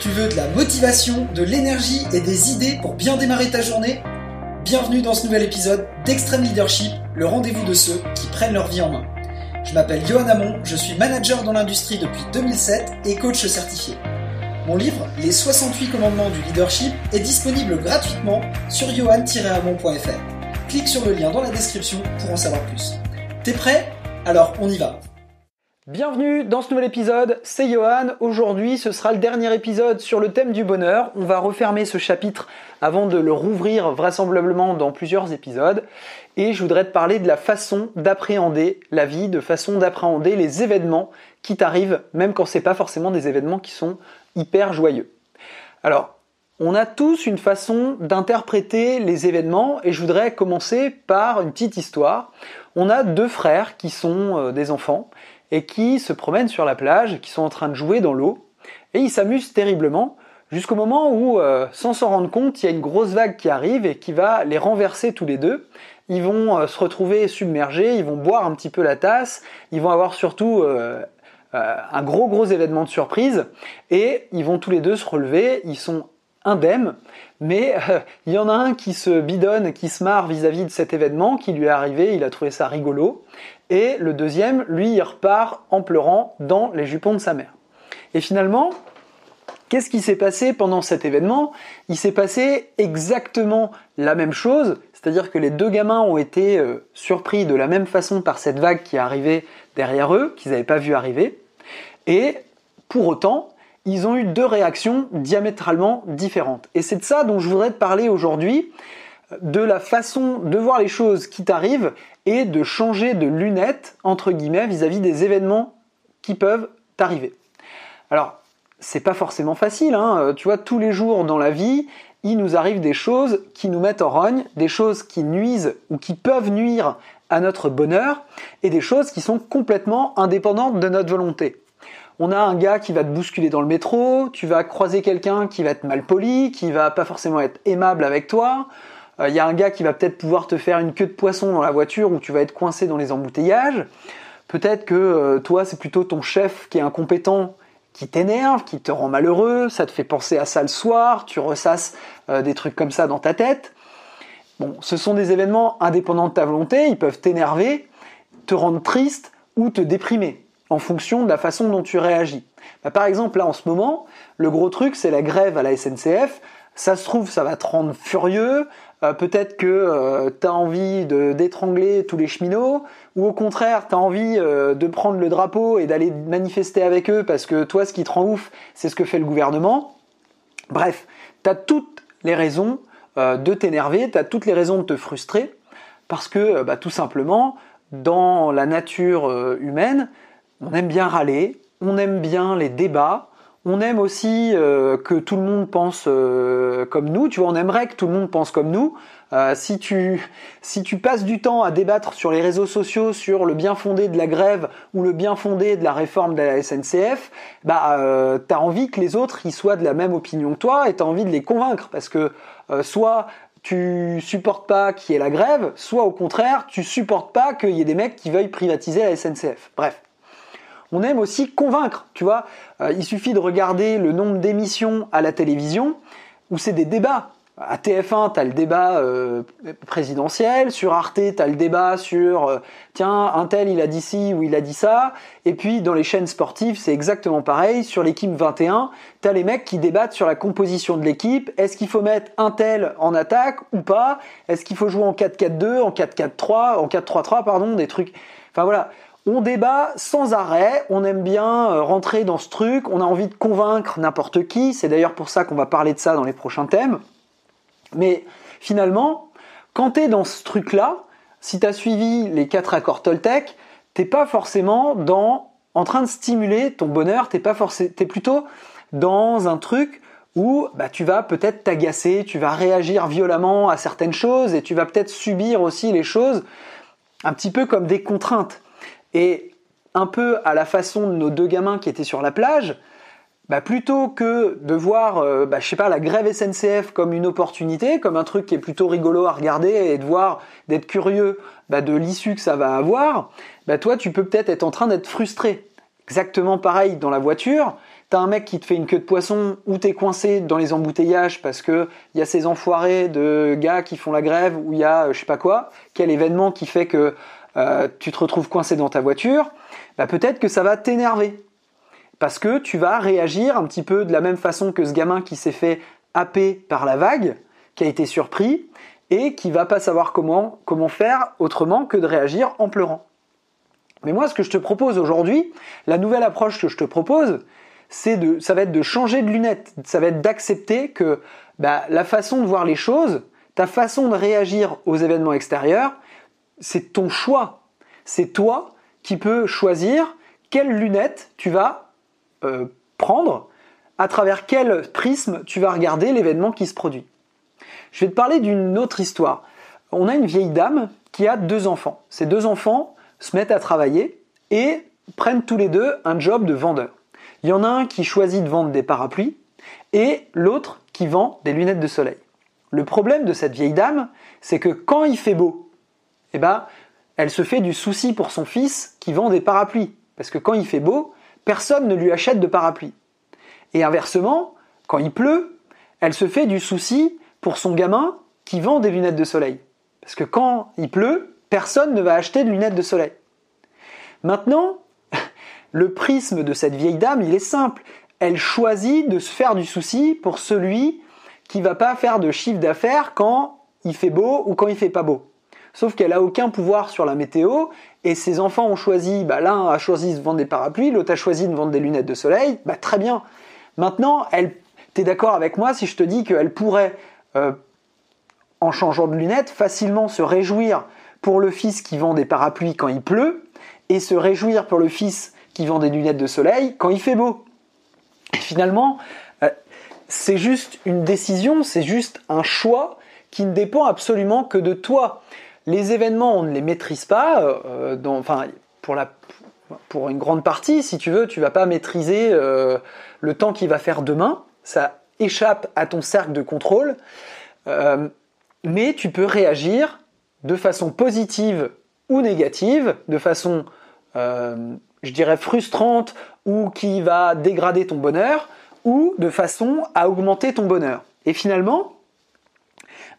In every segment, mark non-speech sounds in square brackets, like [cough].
Tu veux de la motivation, de l'énergie et des idées pour bien démarrer ta journée? Bienvenue dans ce nouvel épisode d'Extreme Leadership, le rendez-vous de ceux qui prennent leur vie en main. Je m'appelle Johan Amon, je suis manager dans l'industrie depuis 2007 et coach certifié. Mon livre, Les 68 commandements du leadership, est disponible gratuitement sur johan-amon.fr. Clique sur le lien dans la description pour en savoir plus. T'es prêt? Alors on y va Bienvenue dans ce nouvel épisode, c'est Johan. Aujourd'hui, ce sera le dernier épisode sur le thème du bonheur. On va refermer ce chapitre avant de le rouvrir vraisemblablement dans plusieurs épisodes. Et je voudrais te parler de la façon d'appréhender la vie, de façon d'appréhender les événements qui t'arrivent, même quand c'est pas forcément des événements qui sont hyper joyeux. Alors, on a tous une façon d'interpréter les événements et je voudrais commencer par une petite histoire. On a deux frères qui sont euh, des enfants et qui se promènent sur la plage, qui sont en train de jouer dans l'eau, et ils s'amusent terriblement jusqu'au moment où, euh, sans s'en rendre compte, il y a une grosse vague qui arrive et qui va les renverser tous les deux. Ils vont euh, se retrouver submergés, ils vont boire un petit peu la tasse, ils vont avoir surtout euh, un gros gros événement de surprise, et ils vont tous les deux se relever, ils sont indemnes, mais il y en a un qui se bidonne, qui se marre vis-à-vis -vis de cet événement qui lui est arrivé, il a trouvé ça rigolo, et le deuxième, lui, il repart en pleurant dans les jupons de sa mère. Et finalement, qu'est-ce qui s'est passé pendant cet événement? Il s'est passé exactement la même chose, c'est-à-dire que les deux gamins ont été euh, surpris de la même façon par cette vague qui est arrivée derrière eux, qu'ils n'avaient pas vu arriver, et pour autant, ils ont eu deux réactions diamétralement différentes. Et c'est de ça dont je voudrais te parler aujourd'hui, de la façon de voir les choses qui t'arrivent et de changer de lunettes, entre guillemets, vis-à-vis des événements qui peuvent t'arriver. Alors, c'est pas forcément facile, hein. euh, tu vois, tous les jours dans la vie, il nous arrive des choses qui nous mettent en rogne, des choses qui nuisent ou qui peuvent nuire à notre bonheur, et des choses qui sont complètement indépendantes de notre volonté. On a un gars qui va te bousculer dans le métro, tu vas croiser quelqu'un qui va être mal poli, qui va pas forcément être aimable avec toi, il euh, y a un gars qui va peut-être pouvoir te faire une queue de poisson dans la voiture où tu vas être coincé dans les embouteillages. Peut-être que euh, toi, c'est plutôt ton chef qui est incompétent qui t'énerve, qui te rend malheureux, ça te fait penser à ça le soir, tu ressasses euh, des trucs comme ça dans ta tête. Bon, ce sont des événements indépendants de ta volonté, ils peuvent t'énerver, te rendre triste ou te déprimer en fonction de la façon dont tu réagis. Bah, par exemple, là en ce moment, le gros truc c'est la grève à la SNCF. Ça se trouve, ça va te rendre furieux, euh, peut-être que euh, tu as envie d'étrangler tous les cheminots, ou au contraire, tu as envie euh, de prendre le drapeau et d'aller manifester avec eux parce que toi, ce qui te rend ouf, c'est ce que fait le gouvernement. Bref, tu as toutes les raisons de t'énerver, tu as toutes les raisons de te frustrer, parce que bah, tout simplement, dans la nature humaine, on aime bien râler, on aime bien les débats, on aime aussi euh, que tout le monde pense euh, comme nous. Tu vois, on aimerait que tout le monde pense comme nous. Euh, si tu si tu passes du temps à débattre sur les réseaux sociaux sur le bien fondé de la grève ou le bien fondé de la réforme de la SNCF, bah euh, t'as envie que les autres y soient de la même opinion que toi et t'as envie de les convaincre parce que soit tu supportes pas qu'il y ait la grève, soit au contraire tu supportes pas qu'il y ait des mecs qui veuillent privatiser la SNCF. Bref on aime aussi convaincre, tu vois. Euh, il suffit de regarder le nombre d'émissions à la télévision où c'est des débats. À TF1, tu as le débat euh, présidentiel, sur Arte, tu as le débat sur euh, tiens, un tel il a dit ci ou il a dit ça, et puis dans les chaînes sportives, c'est exactement pareil, sur l'équipe 21, tu as les mecs qui débattent sur la composition de l'équipe, est-ce qu'il faut mettre un tel en attaque ou pas, est-ce qu'il faut jouer en 4-4-2, en 4-4-3, en 4-3-3 pardon, des trucs. Enfin voilà, on débat sans arrêt, on aime bien euh, rentrer dans ce truc, on a envie de convaincre n'importe qui, c'est d'ailleurs pour ça qu'on va parler de ça dans les prochains thèmes. Mais finalement, quand tu es dans ce truc-là, si tu as suivi les quatre accords Toltec, t'es pas forcément dans en train de stimuler ton bonheur, t'es pas forcément plutôt dans un truc où bah, tu vas peut-être t'agacer, tu vas réagir violemment à certaines choses et tu vas peut-être subir aussi les choses un petit peu comme des contraintes. Et un peu à la façon de nos deux gamins qui étaient sur la plage, bah plutôt que de voir, euh, bah, je sais pas, la grève SNCF comme une opportunité, comme un truc qui est plutôt rigolo à regarder et de voir, d'être curieux bah, de l'issue que ça va avoir, bah toi tu peux peut-être être en train d'être frustré. Exactement pareil dans la voiture, t'as un mec qui te fait une queue de poisson ou t'es coincé dans les embouteillages parce que il y a ces enfoirés de gars qui font la grève ou il y a euh, je sais pas quoi, quel événement qui fait que euh, tu te retrouves coincé dans ta voiture, bah peut-être que ça va t'énerver. Parce que tu vas réagir un petit peu de la même façon que ce gamin qui s'est fait happer par la vague, qui a été surpris, et qui va pas savoir comment, faire autrement que de réagir en pleurant. Mais moi, ce que je te propose aujourd'hui, la nouvelle approche que je te propose, c'est de, ça va être de changer de lunettes. Ça va être d'accepter que bah, la façon de voir les choses, ta façon de réagir aux événements extérieurs, c'est ton choix. C'est toi qui peux choisir quelles lunettes tu vas euh, prendre, à travers quel prisme tu vas regarder l'événement qui se produit. Je vais te parler d'une autre histoire. On a une vieille dame qui a deux enfants. Ces deux enfants se mettent à travailler et prennent tous les deux un job de vendeur. Il y en a un qui choisit de vendre des parapluies et l'autre qui vend des lunettes de soleil. Le problème de cette vieille dame, c'est que quand il fait beau, eh ben, elle se fait du souci pour son fils qui vend des parapluies. Parce que quand il fait beau, personne ne lui achète de parapluie. Et inversement, quand il pleut, elle se fait du souci pour son gamin qui vend des lunettes de soleil. Parce que quand il pleut, personne ne va acheter de lunettes de soleil. Maintenant, [laughs] le prisme de cette vieille dame, il est simple. Elle choisit de se faire du souci pour celui qui va pas faire de chiffre d'affaires quand il fait beau ou quand il fait pas beau. Sauf qu'elle a aucun pouvoir sur la météo et ses enfants ont choisi, bah, l'un a choisi de vendre des parapluies, l'autre a choisi de vendre des lunettes de soleil, bah, très bien. Maintenant, elle, t'es d'accord avec moi si je te dis qu'elle pourrait, euh, en changeant de lunettes, facilement se réjouir pour le fils qui vend des parapluies quand il pleut et se réjouir pour le fils qui vend des lunettes de soleil quand il fait beau. Et finalement, euh, c'est juste une décision, c'est juste un choix qui ne dépend absolument que de toi. Les événements, on ne les maîtrise pas. Euh, enfin, pour, la, pour une grande partie, si tu veux, tu vas pas maîtriser euh, le temps qu'il va faire demain. Ça échappe à ton cercle de contrôle. Euh, mais tu peux réagir de façon positive ou négative, de façon, je dirais, frustrante ou qui va dégrader ton bonheur, ou de façon à augmenter ton bonheur. Et finalement,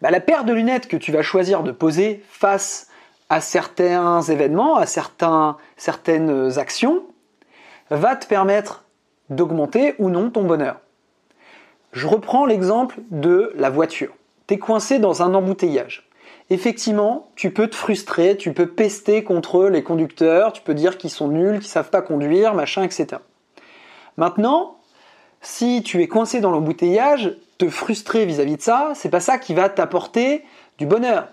bah, la paire de lunettes que tu vas choisir de poser face à certains événements, à certains, certaines actions, va te permettre d'augmenter ou non ton bonheur. Je reprends l'exemple de la voiture. Tu es coincé dans un embouteillage. Effectivement, tu peux te frustrer, tu peux pester contre les conducteurs, tu peux dire qu'ils sont nuls, qu'ils savent pas conduire, machin, etc. Maintenant, si tu es coincé dans l'embouteillage, te frustrer vis-à-vis de ça, c'est pas ça qui va t'apporter du bonheur.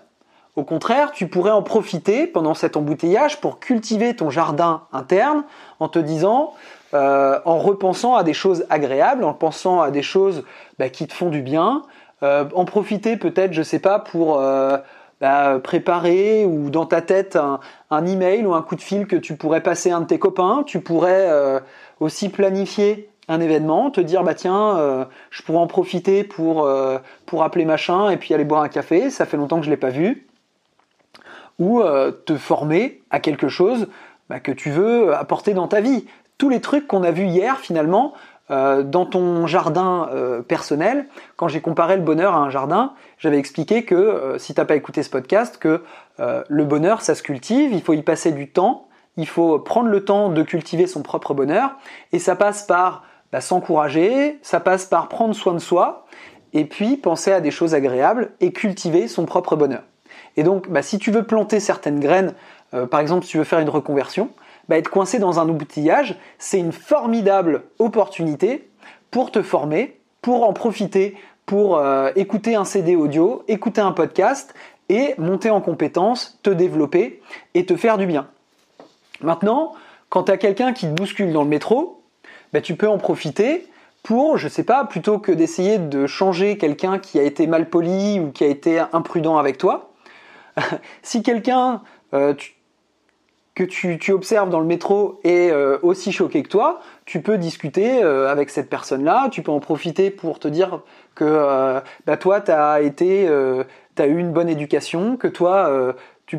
Au contraire, tu pourrais en profiter pendant cet embouteillage pour cultiver ton jardin interne en te disant, euh, en repensant à des choses agréables, en pensant à des choses bah, qui te font du bien, euh, en profiter peut-être, je sais pas, pour euh, bah, préparer ou dans ta tête un, un, email ou un coup de fil que tu pourrais passer à un de tes copains. Tu pourrais aussi planifier un événement, te dire bah tiens, euh, je pourrais en profiter pour, euh, pour appeler machin et puis aller boire un café, ça fait longtemps que je l'ai pas vu, ou euh, te former à quelque chose bah, que tu veux apporter dans ta vie. Tous les trucs qu'on a vus hier finalement dans ton jardin personnel, quand j'ai comparé le bonheur à un jardin, j'avais expliqué que si t'as pas écouté ce podcast, que le bonheur ça se cultive, il faut y passer du temps, il faut prendre le temps de cultiver son propre bonheur, et ça passe par bah, s'encourager, ça passe par prendre soin de soi, et puis penser à des choses agréables et cultiver son propre bonheur. Et donc, bah, si tu veux planter certaines graines, euh, par exemple si tu veux faire une reconversion, bah, être coincé dans un outillage, c'est une formidable opportunité pour te former, pour en profiter, pour euh, écouter un CD audio, écouter un podcast et monter en compétences, te développer et te faire du bien. Maintenant, quand tu quelqu'un qui te bouscule dans le métro, bah, tu peux en profiter pour, je sais pas, plutôt que d'essayer de changer quelqu'un qui a été mal poli ou qui a été imprudent avec toi, [laughs] si quelqu'un euh, que tu, observes dans le métro est euh, aussi choqué que toi, tu peux discuter euh, avec cette personne-là, tu peux en profiter pour te dire que bah, toi, tu as été, as eu une bonne éducation, que toi, tu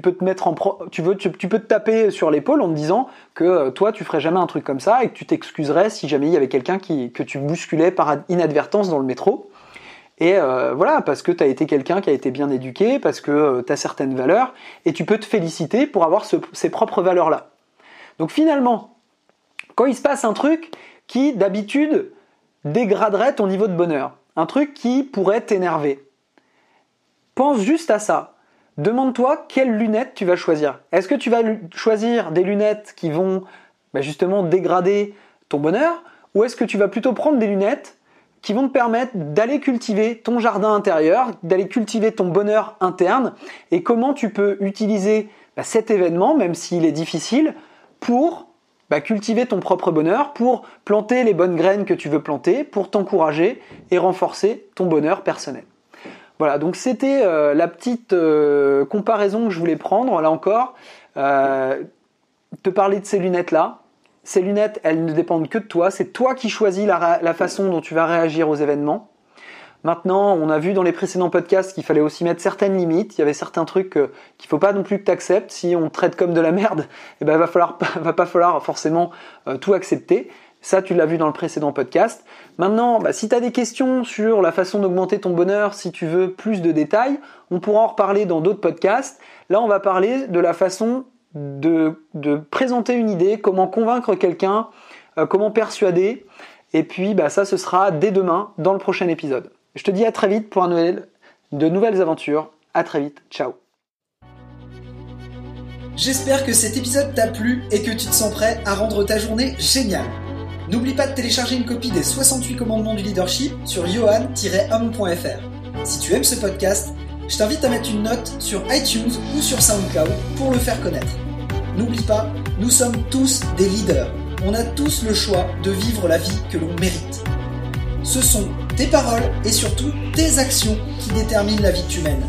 peux te taper sur l'épaule en te disant que euh, toi tu ferais jamais un truc comme ça et que tu t'excuserais si jamais il y avait quelqu'un qui que tu bousculais par inadvertance dans le métro. Et euh, voilà, parce que tu as été quelqu'un qui a été bien éduqué, parce que euh, tu as certaines valeurs, et tu peux te féliciter pour avoir ces propres valeurs-là. Donc finalement, quand il se passe un truc qui d'habitude dégraderait ton niveau de bonheur, un truc qui pourrait t'énerver, pense juste à ça. Demande-toi quelles lunettes tu vas choisir. Est-ce que tu vas choisir des lunettes qui vont bah, justement dégrader ton bonheur ou est-ce que tu vas plutôt prendre des lunettes qui vont te permettre d'aller cultiver ton jardin intérieur, d'aller cultiver ton bonheur interne et comment tu peux utiliser bah, cet événement, même s'il est difficile, pour bah, cultiver ton propre bonheur, pour planter les bonnes graines que tu veux planter, pour t'encourager et renforcer ton bonheur personnel. Voilà, donc c'était euh, la petite euh, comparaison que je voulais prendre, là encore, euh, te parler de ces lunettes-là. Ces lunettes, elles ne dépendent que de toi, c'est toi qui choisis la, façon dont tu vas réagir aux événements. Maintenant, on a vu dans les précédents podcasts qu'il fallait aussi mettre certaines limites. Il y avait certains trucs qu'il ne faut pas non plus que tu acceptes. Si on te traite comme de la merde, [laughs] eh ben, va pas falloir forcément tout accepter. Ça, tu l'as vu dans le précédent podcast. Maintenant, bah, si tu as des questions sur la façon d'augmenter ton bonheur, si tu veux plus de détails, on pourra en reparler dans d'autres podcasts. Là, on va parler de la façon de, présenter une idée, comment convaincre quelqu'un, euh, comment persuader. Et puis, bah, ça, ce sera dès demain dans le prochain épisode. Je te dis à très vite pour un nouvel, de nouvelles aventures. À très vite. Ciao. J'espère que cet épisode t'a plu et que tu te sens prêt à rendre ta journée géniale. N'oublie pas de télécharger une copie des 68 commandements du leadership sur johan-homme.fr. Si tu aimes ce podcast, je t'invite à mettre une note sur iTunes ou sur SoundCloud pour le faire connaître. N'oublie pas, nous sommes tous des leaders. On a tous le choix de vivre la vie que l'on mérite. Ce sont tes paroles et surtout tes actions qui déterminent la vie que tu mènes.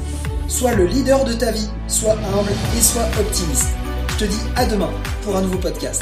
Sois le leader de ta vie, sois humble et sois optimiste. Je te dis à demain pour un nouveau podcast.